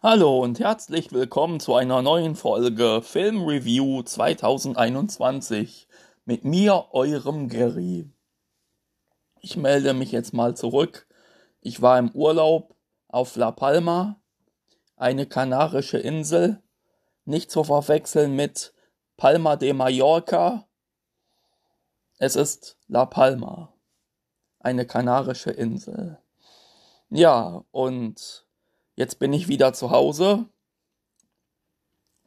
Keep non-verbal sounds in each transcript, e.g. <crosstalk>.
Hallo und herzlich willkommen zu einer neuen Folge Film Review 2021 mit mir, eurem Gary. Ich melde mich jetzt mal zurück. Ich war im Urlaub auf La Palma, eine kanarische Insel, nicht zu verwechseln mit Palma de Mallorca. Es ist La Palma, eine kanarische Insel. Ja, und Jetzt bin ich wieder zu Hause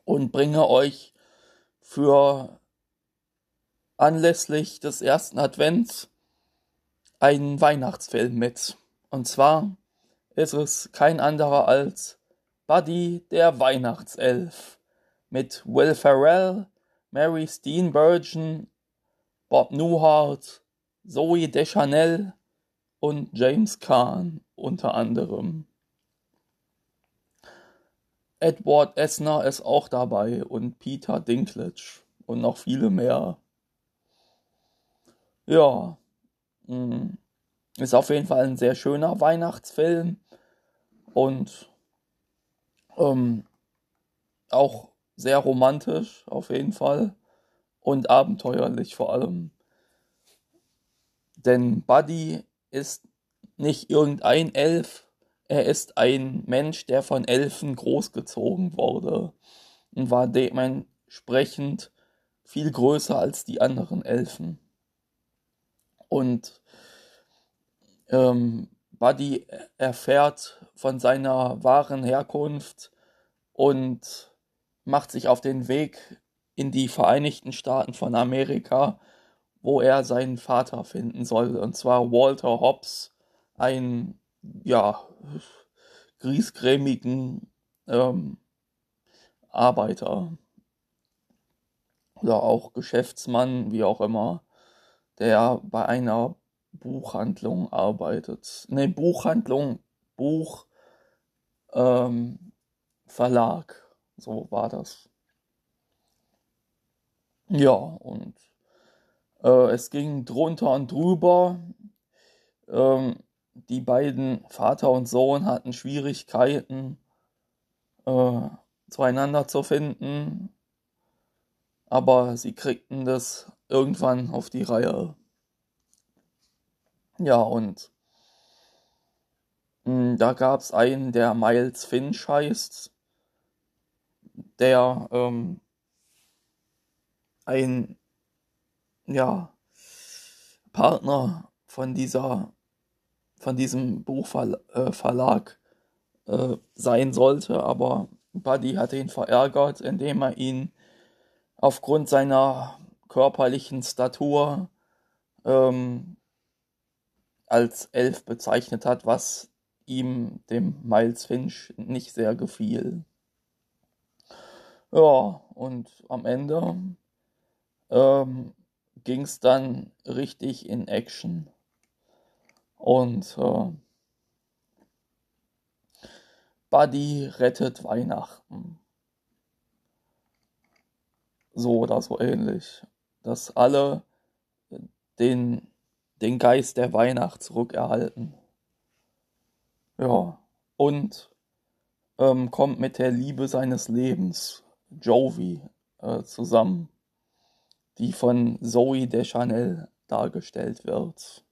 und bringe euch für anlässlich des ersten Advents einen Weihnachtsfilm mit. Und zwar ist es kein anderer als Buddy der Weihnachtself mit Will Ferrell, Mary Steenburgen, Bob Newhart, Zoe Deschanel und James Caan unter anderem. Edward Esner ist auch dabei und Peter Dinklage und noch viele mehr. Ja, mm, ist auf jeden Fall ein sehr schöner Weihnachtsfilm und ähm, auch sehr romantisch auf jeden Fall und abenteuerlich vor allem. Denn Buddy ist nicht irgendein Elf, er ist ein Mensch, der von Elfen großgezogen wurde und war dementsprechend viel größer als die anderen Elfen. Und ähm, Buddy erfährt von seiner wahren Herkunft und macht sich auf den Weg in die Vereinigten Staaten von Amerika, wo er seinen Vater finden soll, und zwar Walter Hobbs, ein ja, griesgrämigen ähm, Arbeiter oder auch Geschäftsmann, wie auch immer, der bei einer Buchhandlung arbeitet. Ne, Buchhandlung, Buch, ähm, Verlag, so war das. Ja, und äh, es ging drunter und drüber. Ähm, die beiden Vater und Sohn hatten Schwierigkeiten äh, zueinander zu finden, aber sie kriegten das irgendwann auf die Reihe. Ja, und mh, hm, da gab es einen, der Miles Finch heißt, der ähm, ein ja, Partner von dieser von diesem Buchverlag äh, äh, sein sollte, aber Buddy hatte ihn verärgert, indem er ihn aufgrund seiner körperlichen Statur ähm, als Elf bezeichnet hat, was ihm, dem Miles Finch, nicht sehr gefiel. Ja, und am Ende ähm, ging es dann richtig in Action. Und äh, Buddy rettet Weihnachten. So oder so ähnlich. Dass alle den, den Geist der Weihnacht zurückerhalten. Ja. Und ähm, kommt mit der Liebe seines Lebens, Jovi, äh, zusammen, die von Zoe Deschanel dargestellt wird.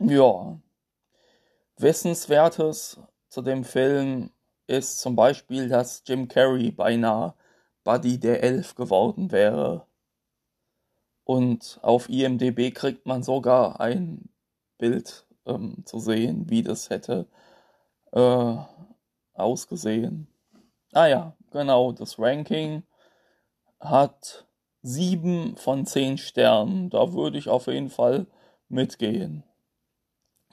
Ja. Wissenswertes zu dem Film ist zum Beispiel, dass Jim Carrey beinahe Buddy der Elf geworden wäre. Und auf IMDB kriegt man sogar ein Bild ähm, zu sehen, wie das hätte äh, ausgesehen. Ah ja, genau, das Ranking hat sieben von zehn Sternen. Da würde ich auf jeden Fall mitgehen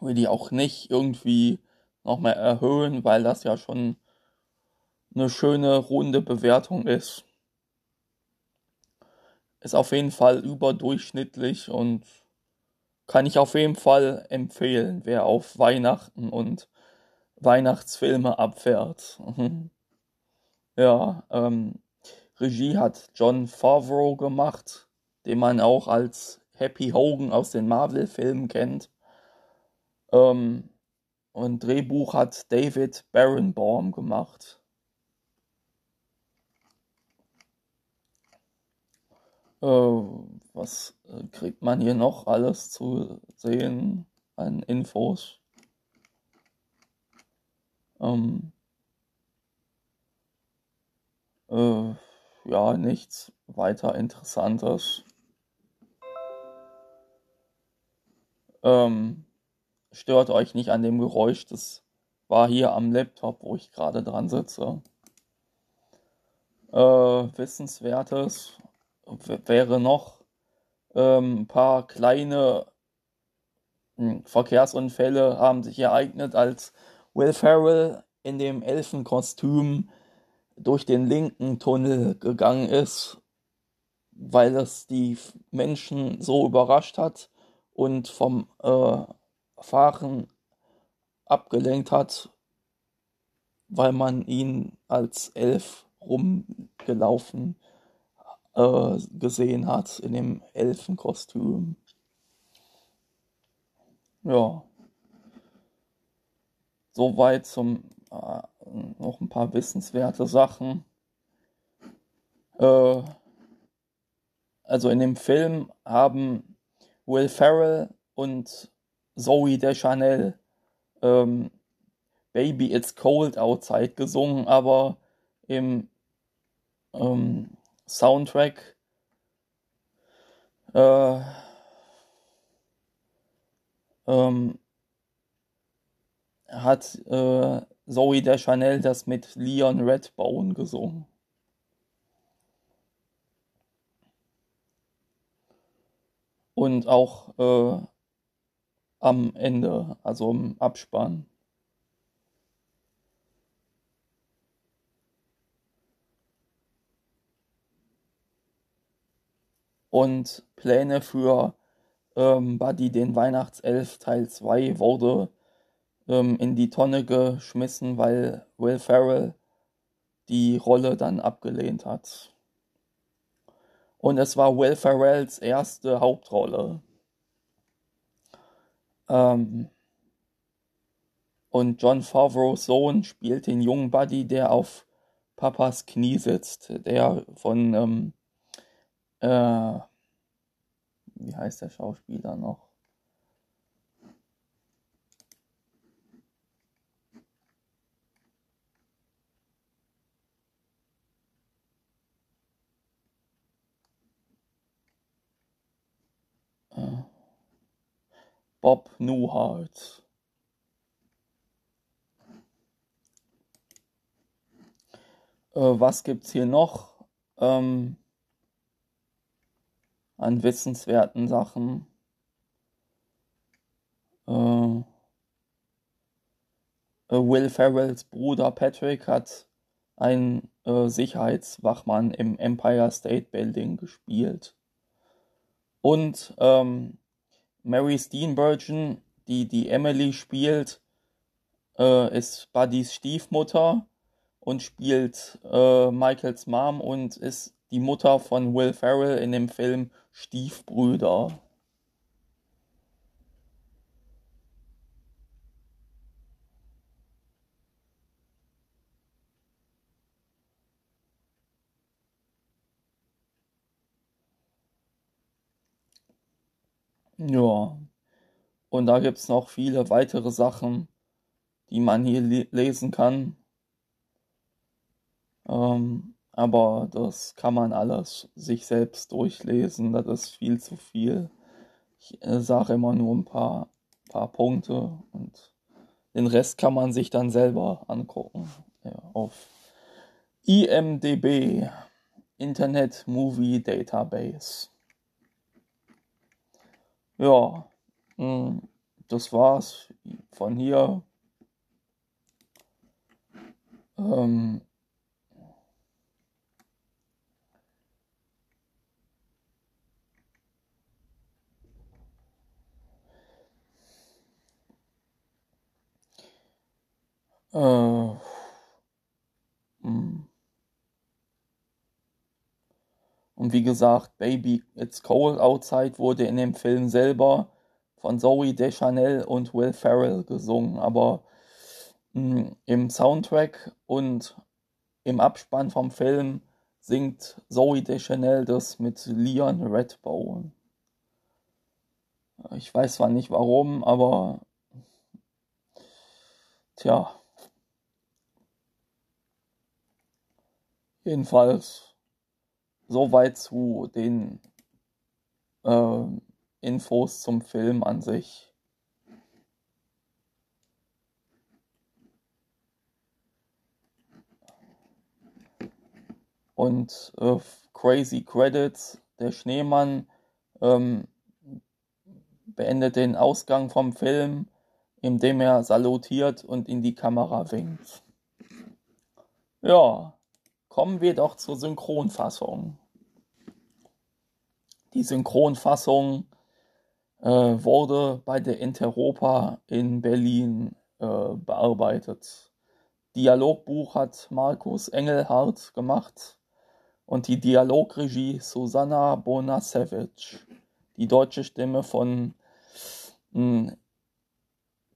will die auch nicht irgendwie noch mehr erhöhen, weil das ja schon eine schöne runde Bewertung ist. Ist auf jeden Fall überdurchschnittlich und kann ich auf jeden Fall empfehlen, wer auf Weihnachten und Weihnachtsfilme abfährt. <laughs> ja, ähm, Regie hat John Favreau gemacht, den man auch als Happy Hogan aus den Marvel-Filmen kennt. Ähm, und Drehbuch hat David Barenbaum gemacht. Äh, was äh, kriegt man hier noch alles zu sehen an Infos? Ähm, äh, ja, nichts weiter Interessantes. Ähm, stört euch nicht an dem Geräusch, das war hier am Laptop, wo ich gerade dran sitze. Äh, Wissenswertes wäre noch ähm, ein paar kleine hm, Verkehrsunfälle haben sich ereignet, als Will Ferrell in dem Elfenkostüm durch den linken Tunnel gegangen ist, weil es die Menschen so überrascht hat und vom äh, Fahren abgelenkt hat, weil man ihn als Elf rumgelaufen äh, gesehen hat in dem Elfenkostüm. Ja. Soweit zum äh, noch ein paar wissenswerte Sachen. Äh, also in dem Film haben Will Ferrell und Zoe Deschanel ähm, Baby It's Cold Outside gesungen, aber im ähm, Soundtrack äh, ähm, hat äh, Zoe Deschanel das mit Leon Redbone gesungen. Und auch äh, am Ende, also im Abspann. Und Pläne für ähm, Buddy den Weihnachtself Teil 2 wurde ähm, in die Tonne geschmissen, weil Will Ferrell die Rolle dann abgelehnt hat. Und es war Will Ferrells erste Hauptrolle. Ähm, und John Favreaus Sohn spielt den jungen Buddy, der auf Papas Knie sitzt, der von, ähm, äh, wie heißt der Schauspieler noch? Bob Newhart. Äh, was gibt's hier noch ähm, an wissenswerten Sachen? Äh, äh, Will Ferrells Bruder Patrick hat einen äh, Sicherheitswachmann im Empire State Building gespielt. Und ähm, Mary Steenburgen, die die Emily spielt, äh, ist Buddys Stiefmutter und spielt äh, Michaels Mom und ist die Mutter von Will Ferrell in dem Film Stiefbrüder. Ja. Und da gibt es noch viele weitere Sachen, die man hier le lesen kann. Ähm, aber das kann man alles sich selbst durchlesen. Das ist viel zu viel. Ich äh, sage immer nur ein paar, paar Punkte und den Rest kann man sich dann selber angucken. Ja, auf IMDB, Internet Movie Database. Ja, hm, das war's von hier. Ähm, äh, Und wie gesagt, Baby It's Cold Outside wurde in dem Film selber von Zoe Deschanel und Will Ferrell gesungen, aber mh, hm, im Soundtrack und im Abspann vom Film singt Zoe Deschanel das mit Leon Redbone. Ich weiß zwar nicht warum, aber tja. Jedenfalls soweit zu den äh, Infos zum Film an sich. Und äh, Crazy Credits, der Schneemann ähm, beendet den Ausgang vom Film, indem er salutiert und in die Kamera winkt. Ja, kommen wir doch zur Synchronfassung. Die Synchronfassung äh, wurde bei der Interopa in Berlin äh, bearbeitet. Dialogbuch hat Markus Engelhardt gemacht und die Dialogregie Susanna Bonasevich. Die deutsche Stimme von mh, hm,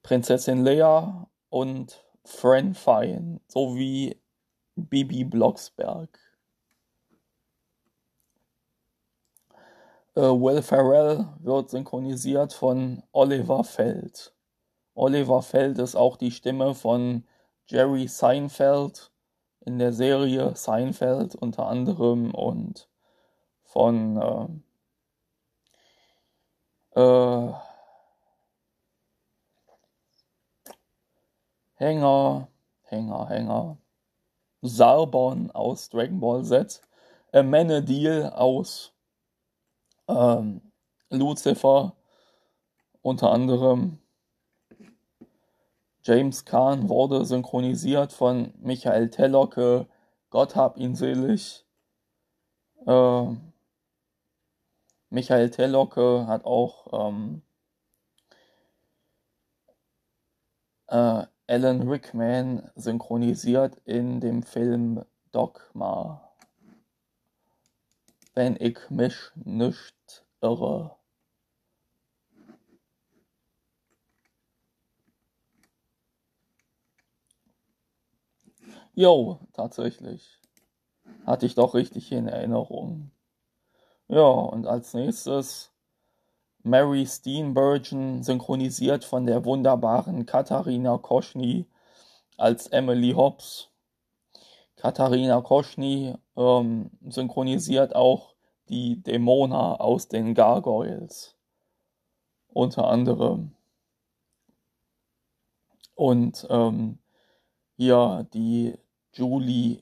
Prinzessin Leia und Fran Fine sowie Bibi Blocksberg. Äh, Will Ferrell wird synchronisiert von Oliver Feld. Oliver Feld ist auch die Stimme von Jerry Seinfeld in der Serie Seinfeld unter anderem und von äh, äh, Hänger, Hänger, Hänger, Sarbon aus Dragon Ball Z, Amenadiel aus ähm, Lucifer unter anderem. James Kahn wurde synchronisiert von Michael Tellocke, Gott hab ihn selig. Äh, Michael Tellocke hat auch ähm, äh, Alan Rickman synchronisiert in dem Film Dogma wenn ich mich nicht irre. Jo, tatsächlich. Hatte ich doch richtig in Erinnerung. Ja, und als nächstes Mary Steenburgen, synchronisiert von der wunderbaren Katharina Koschny als Emily Hobbs. Katharina Koschny ähm, synchronisiert auch die Dämona aus den Gargoyles. Unter anderem. Und ähm, hier die Julie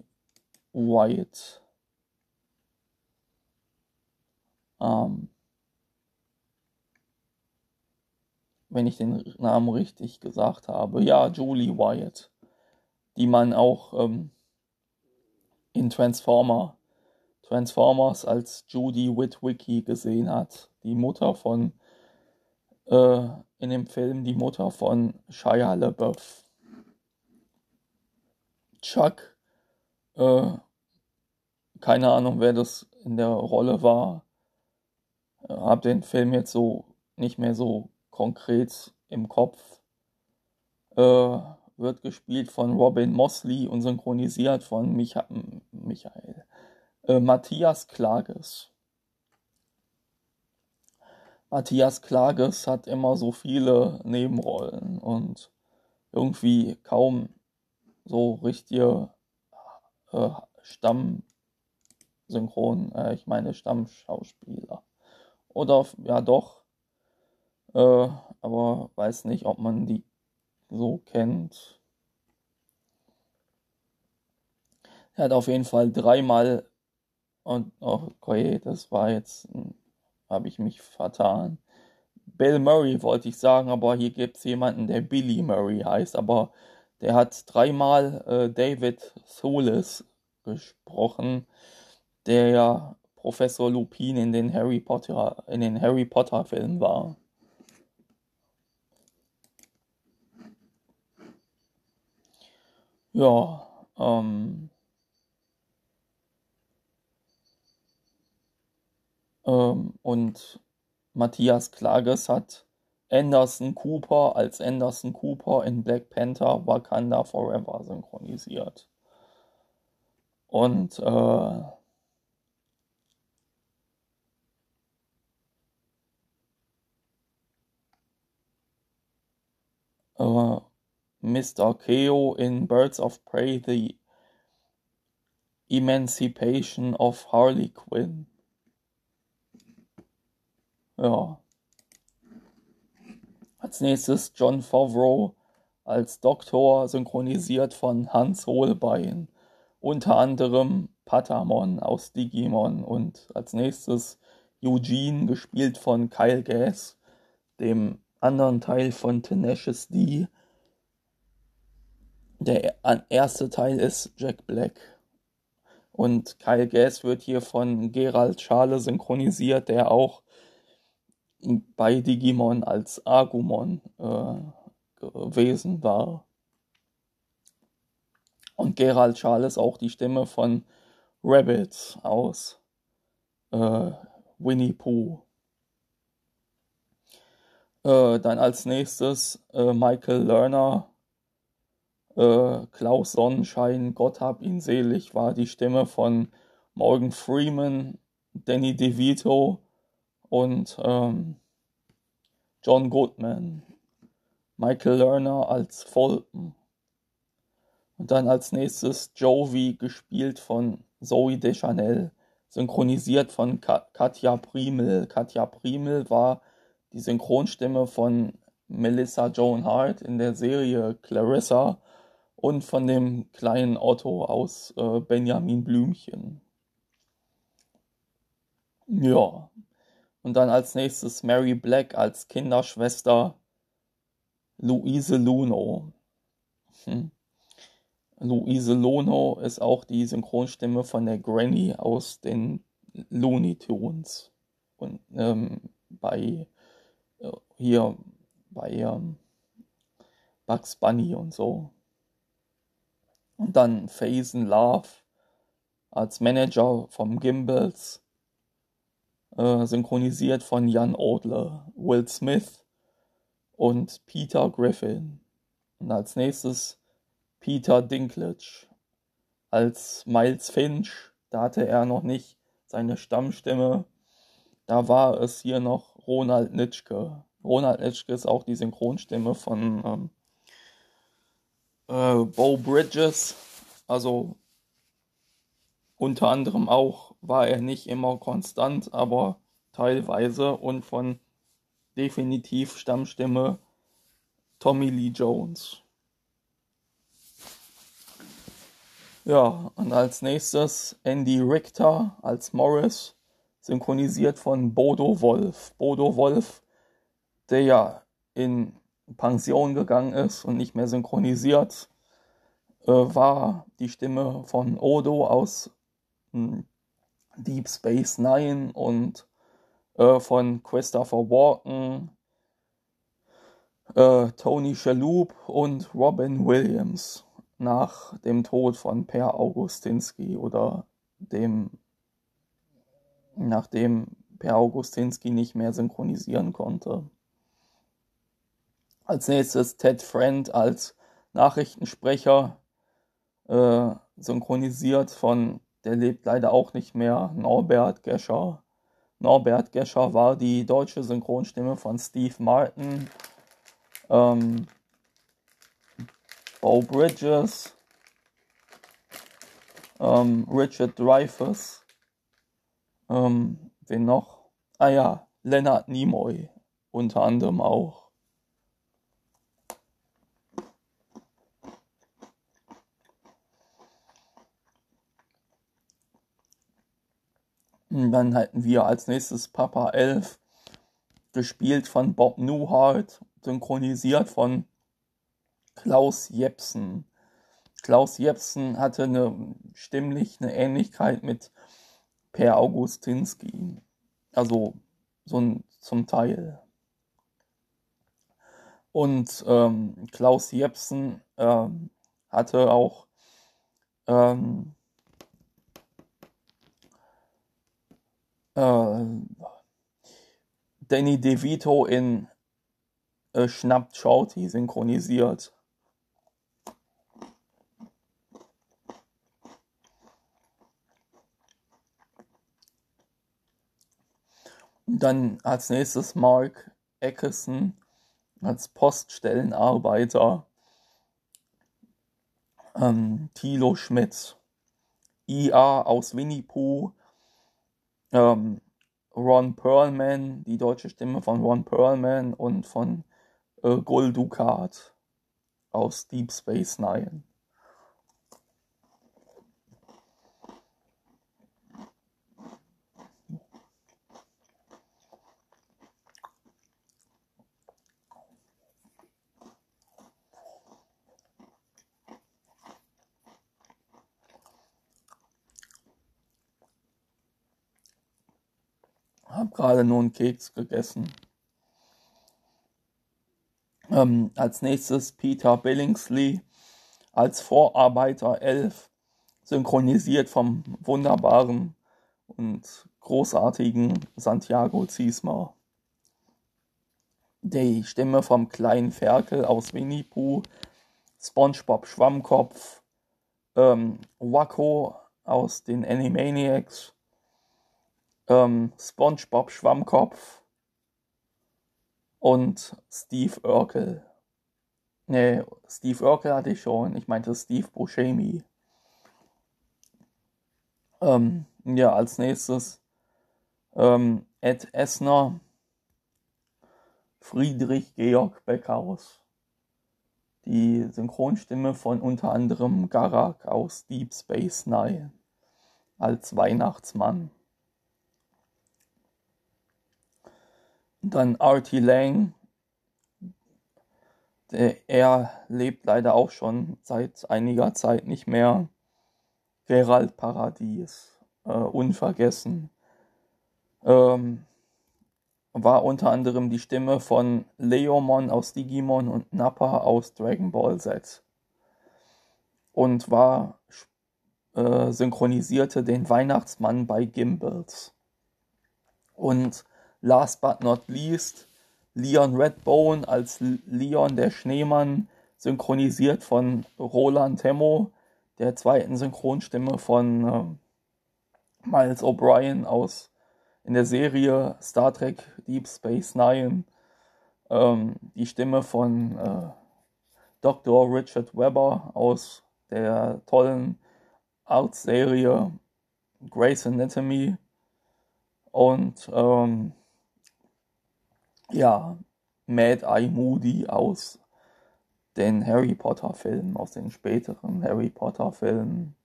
White. Ähm, wenn ich den Namen richtig gesagt habe. Ja, Julie Wyatt. Die man auch ähm, in Transformer, Transformers als Judy Witwicky gesehen hat. Die Mutter von, äh, in dem Film die Mutter von Shia LaBeouf. Chuck, äh, keine Ahnung, wer das in der Rolle war. Äh, hab den Film jetzt so nicht mehr so konkret im Kopf. Äh, wird gespielt von Robin Mosley und synchronisiert von Micha Michael Matthias Klages. Matthias Klages hat immer so viele Nebenrollen und irgendwie kaum so richtige äh, Stammsynchron, äh, ich meine Stammschauspieler. Oder ja doch, äh, aber weiß nicht, ob man die so kennt. Er hat auf jeden Fall dreimal und oh, okay, das war jetzt, hm, habe ich mich vertan. Bill Murray wollte ich sagen, aber hier gibt es jemanden, der Billy Murray heißt, aber der hat dreimal äh, David Thulis gesprochen, der ja Professor Lupin in den Harry Potter in den Harry Potter Filmen war. Ja, ähm, ähm, und Matthias Klages hat Anderson Cooper als Anderson Cooper in Black Panther Wakanda Forever synchronisiert. Und äh, äh, Mr. Keo in Birds of Prey The Emancipation of Harley Quinn. Ja. Als nächstes John Favreau als Doktor, synchronisiert von Hans Hohlbein. Unter anderem Patamon aus Digimon. Und als nächstes Eugene, gespielt von Kyle Gass, dem anderen Teil von Tenacious D. Der erste Teil ist Jack Black. Und Kyle Gass wird hier von Gerald Schale synchronisiert, der auch bei Digimon als Agumon äh, gewesen war. Und Gerald Charles auch die Stimme von Rabbit aus äh, Winnie Pooh. Äh, dann als nächstes äh, Michael Lerner, äh, Klaus Sonnenschein, Gott hab ihn selig, war die Stimme von Morgan Freeman, Danny DeVito, und ähm, John Goodman, Michael Lerner als Fulton. Und dann als nächstes Jovi, gespielt von Zoe Deschanel, synchronisiert von Ka Katja Primel. Katja Primel war die Synchronstimme von Melissa Joan Hart in der Serie Clarissa und von dem kleinen Otto aus äh, Benjamin Blümchen. Ja, und dann als nächstes Mary Black als Kinderschwester Luise Luno. Hm. Luise Luno ist auch die Synchronstimme von der Granny aus den Looney Tunes. Und ähm, bei äh, hier bei ähm, Bugs Bunny und so. Und dann Phasen Love als Manager vom Gimbals äh, synchronisiert von Jan Odler, Will Smith und Peter Griffin. Und als nächstes Peter Dinklage als Miles Finch. Da hatte er noch nicht seine Stammstimme. Da war es hier noch Ronald Nitschke. Ronald Nitschke ist auch die Synchronstimme von ähm, äh, Bo Bridges. Also unter anderem auch war er nicht immer konstant, aber teilweise und von definitiv Stammstimme Tommy Lee Jones. Ja, und als nächstes Andy Richter als Morris, synchronisiert von Bodo Wolf. Bodo Wolf, der ja in Pension gegangen ist und nicht mehr synchronisiert, äh, war die Stimme von Odo aus Deep Space Nine und äh, von Christopher Walken, äh, Tony Shalhoub und Robin Williams nach dem Tod von Per Augustinski oder dem, nachdem Per Augustinski nicht mehr synchronisieren konnte. Als nächstes Ted Friend als Nachrichtensprecher, äh, synchronisiert von der lebt leider auch nicht mehr, Norbert Gescher. Norbert Gescher war die deutsche Synchronstimme von Steve Martin, ähm, Bo Bridges, ähm, Richard Dreyfuss, ähm, wen noch? Ah ja, Leonard Nimoy unter anderem auch. Dann hatten wir als nächstes Papa 11, gespielt von Bob Newhart, synchronisiert von Klaus Jepsen. Klaus Jepsen hatte eine, stimmlich eine Ähnlichkeit mit Per Augustinski. Also so ein, zum Teil. Und ähm, Klaus Jepsen ähm, hatte auch ähm, Danny DeVito in äh, schnappt Shorty synchronisiert. Dann als nächstes Mark Eckerson als Poststellenarbeiter. Ähm, Thilo Schmidt. IA aus Winnie Pooh. Ähm, Ron Perlman, die deutsche Stimme von Ron Perlman und von äh, Gul Dukat aus Deep Space Nine. Hab gerade nur einen Keks gegessen. Ähm, als nächstes Peter Billingsley als Vorarbeiter 11, synchronisiert vom wunderbaren und großartigen Santiago Ziesmer. Die Stimme vom kleinen Ferkel aus Winnie Pooh, SpongeBob Schwammkopf, ähm, Wacko aus den Animaniacs, ähm, SpongeBob Schwammkopf und Steve Urkel. Nee, Steve Urkel hatte ich schon. Ich meinte Steve Buscemi. Ähm, ja, als nächstes ähm, Ed Essner, Friedrich Georg Beckhaus. Die Synchronstimme von unter anderem Garak aus Deep Space Nine als Weihnachtsmann. Dann Artie Lang. Der, er lebt leider auch schon seit einiger Zeit nicht mehr. Gerald Paradies. Äh, unvergessen. Ähm, war unter anderem die Stimme von Leomon aus Digimon und Nappa aus Dragon Ball Z. Und war äh, synchronisierte den Weihnachtsmann bei Gimbals. Und last but not least Leon Redbone als Leon der Schneemann, synchronisiert von Roland Temmo, der zweiten Synchronstimme von äh, Miles O'Brien aus in der Serie Star Trek Deep Space Nine. Ähm, die Stimme von äh, Dr. Richard Webber aus der tollen Arts-Serie Grey's Anatomy und ähm, ja, Mad Eye Moody aus den Harry Potter Filmen, aus den späteren Harry Potter Filmen.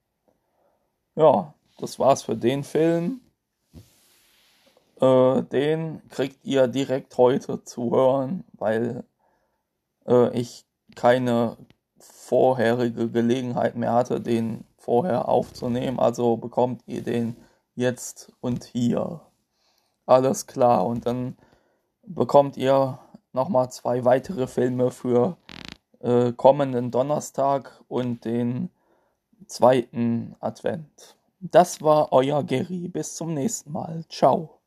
Ja, das war's für den Film. Äh, den kriegt ihr direkt heute zu hören, weil äh, ich keine vorherige Gelegenheit mehr hatte, den vorher aufzunehmen. Also bekommt ihr den jetzt und hier. Alles klar. Und dann bekommt ihr nochmal zwei weitere Filme für äh, kommenden Donnerstag und den zweiten Advent. Das war euer Gary. Bis zum nächsten Mal. Ciao.